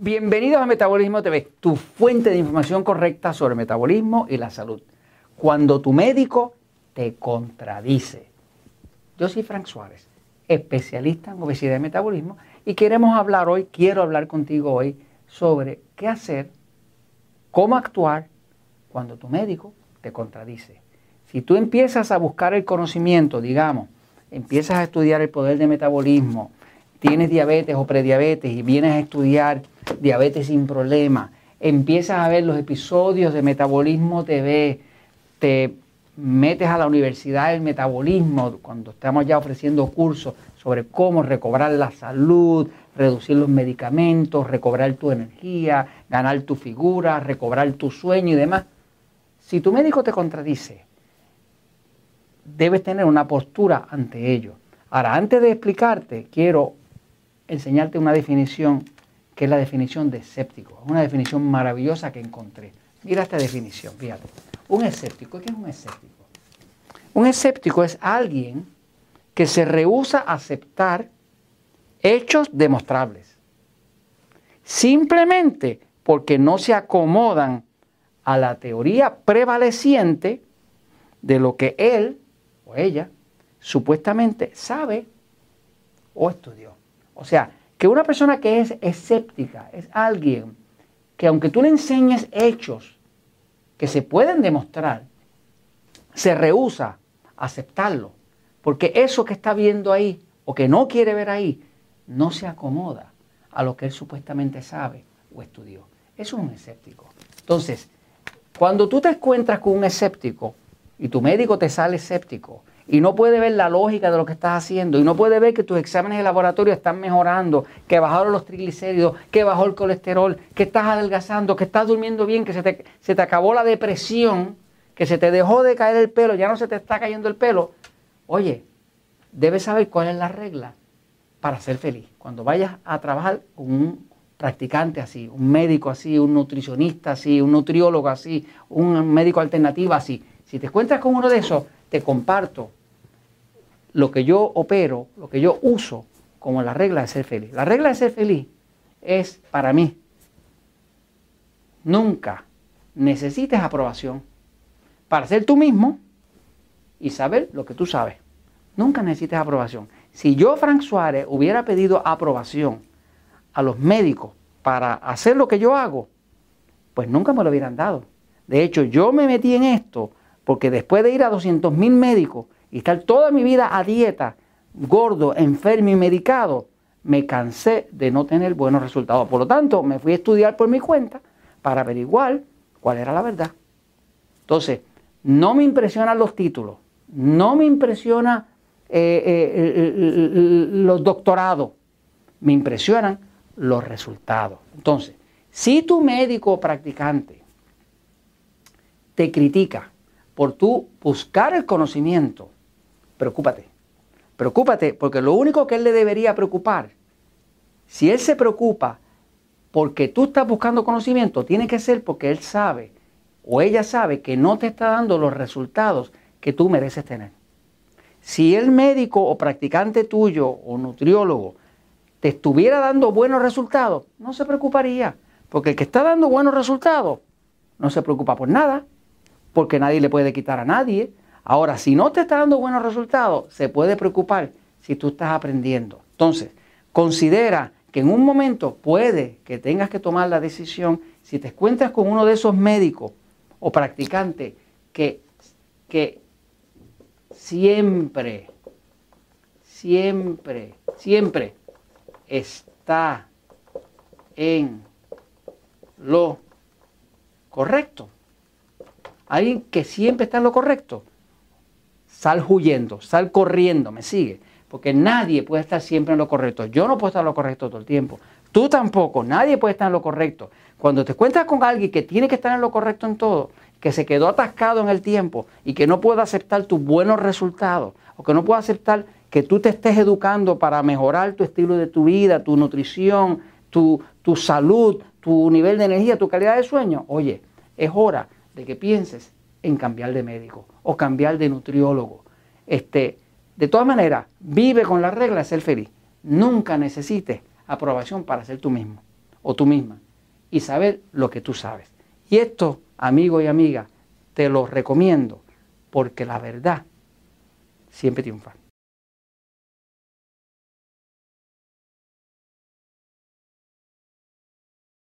Bienvenidos a Metabolismo TV, tu fuente de información correcta sobre metabolismo y la salud. Cuando tu médico te contradice. Yo soy Frank Suárez, especialista en obesidad y metabolismo, y queremos hablar hoy, quiero hablar contigo hoy sobre qué hacer, cómo actuar cuando tu médico te contradice. Si tú empiezas a buscar el conocimiento, digamos, empiezas a estudiar el poder de metabolismo, tienes diabetes o prediabetes y vienes a estudiar diabetes sin problema, empiezas a ver los episodios de Metabolismo TV, te metes a la Universidad del Metabolismo, cuando estamos ya ofreciendo cursos sobre cómo recobrar la salud, reducir los medicamentos, recobrar tu energía, ganar tu figura, recobrar tu sueño y demás. Si tu médico te contradice, debes tener una postura ante ello. Ahora, antes de explicarte, quiero enseñarte una definición que es la definición de escéptico. Una definición maravillosa que encontré. Mira esta definición, fíjate. Un escéptico, ¿qué es un escéptico? Un escéptico es alguien que se rehúsa a aceptar hechos demostrables. Simplemente porque no se acomodan a la teoría prevaleciente de lo que él o ella supuestamente sabe o estudió. O sea, que una persona que es escéptica es alguien que aunque tú le enseñes hechos que se pueden demostrar, se rehúsa a aceptarlo. Porque eso que está viendo ahí o que no quiere ver ahí, no se acomoda a lo que él supuestamente sabe o estudió. Eso es un escéptico. Entonces, cuando tú te encuentras con un escéptico y tu médico te sale escéptico y no puede ver la lógica de lo que estás haciendo y no puede ver que tus exámenes de laboratorio están mejorando, que bajaron los triglicéridos, que bajó el colesterol, que estás adelgazando, que estás durmiendo bien, que se te, se te acabó la depresión, que se te dejó de caer el pelo, ya no se te está cayendo el pelo. Oye, debes saber cuál es la regla para ser feliz. Cuando vayas a trabajar con un practicante así, un médico así, un nutricionista así, un nutriólogo así, un médico alternativo así, si te encuentras con uno de esos, te comparto lo que yo opero, lo que yo uso como la regla de ser feliz. La regla de ser feliz es para mí, nunca necesites aprobación para ser tú mismo y saber lo que tú sabes. Nunca necesites aprobación. Si yo, Frank Suárez, hubiera pedido aprobación a los médicos para hacer lo que yo hago, pues nunca me lo hubieran dado. De hecho, yo me metí en esto porque después de ir a 200 mil médicos y estar toda mi vida a dieta, gordo, enfermo y medicado, me cansé de no tener buenos resultados. Por lo tanto, me fui a estudiar por mi cuenta para averiguar cuál era la verdad. Entonces, no me impresionan los títulos, no me impresiona eh, eh, los doctorados, me impresionan los resultados. Entonces, si tu médico practicante te critica por tú buscar el conocimiento, preocúpate. Preocúpate porque lo único que él le debería preocupar, si él se preocupa porque tú estás buscando conocimiento, tiene que ser porque él sabe o ella sabe que no te está dando los resultados que tú mereces tener. Si el médico o practicante tuyo o nutriólogo te estuviera dando buenos resultados, no se preocuparía, porque el que está dando buenos resultados no se preocupa por nada, porque nadie le puede quitar a nadie, Ahora, si no te está dando buenos resultados, se puede preocupar si tú estás aprendiendo. Entonces, considera que en un momento puede que tengas que tomar la decisión, si te encuentras con uno de esos médicos o practicantes que, que siempre, siempre, siempre está en lo correcto. Alguien que siempre está en lo correcto sal huyendo, sal corriendo, me sigue. Porque nadie puede estar siempre en lo correcto. Yo no puedo estar en lo correcto todo el tiempo. Tú tampoco, nadie puede estar en lo correcto. Cuando te encuentras con alguien que tiene que estar en lo correcto en todo, que se quedó atascado en el tiempo y que no puede aceptar tus buenos resultados, o que no puede aceptar que tú te estés educando para mejorar tu estilo de tu vida, tu nutrición, tu, tu salud, tu nivel de energía, tu calidad de sueño, oye, es hora de que pienses en cambiar de médico o cambiar de nutriólogo. Este, de todas maneras, vive con la regla de ser feliz. Nunca necesites aprobación para ser tú mismo. o tú misma y saber lo que tú sabes. Y esto, amigo y amiga, te lo recomiendo porque la verdad siempre triunfa.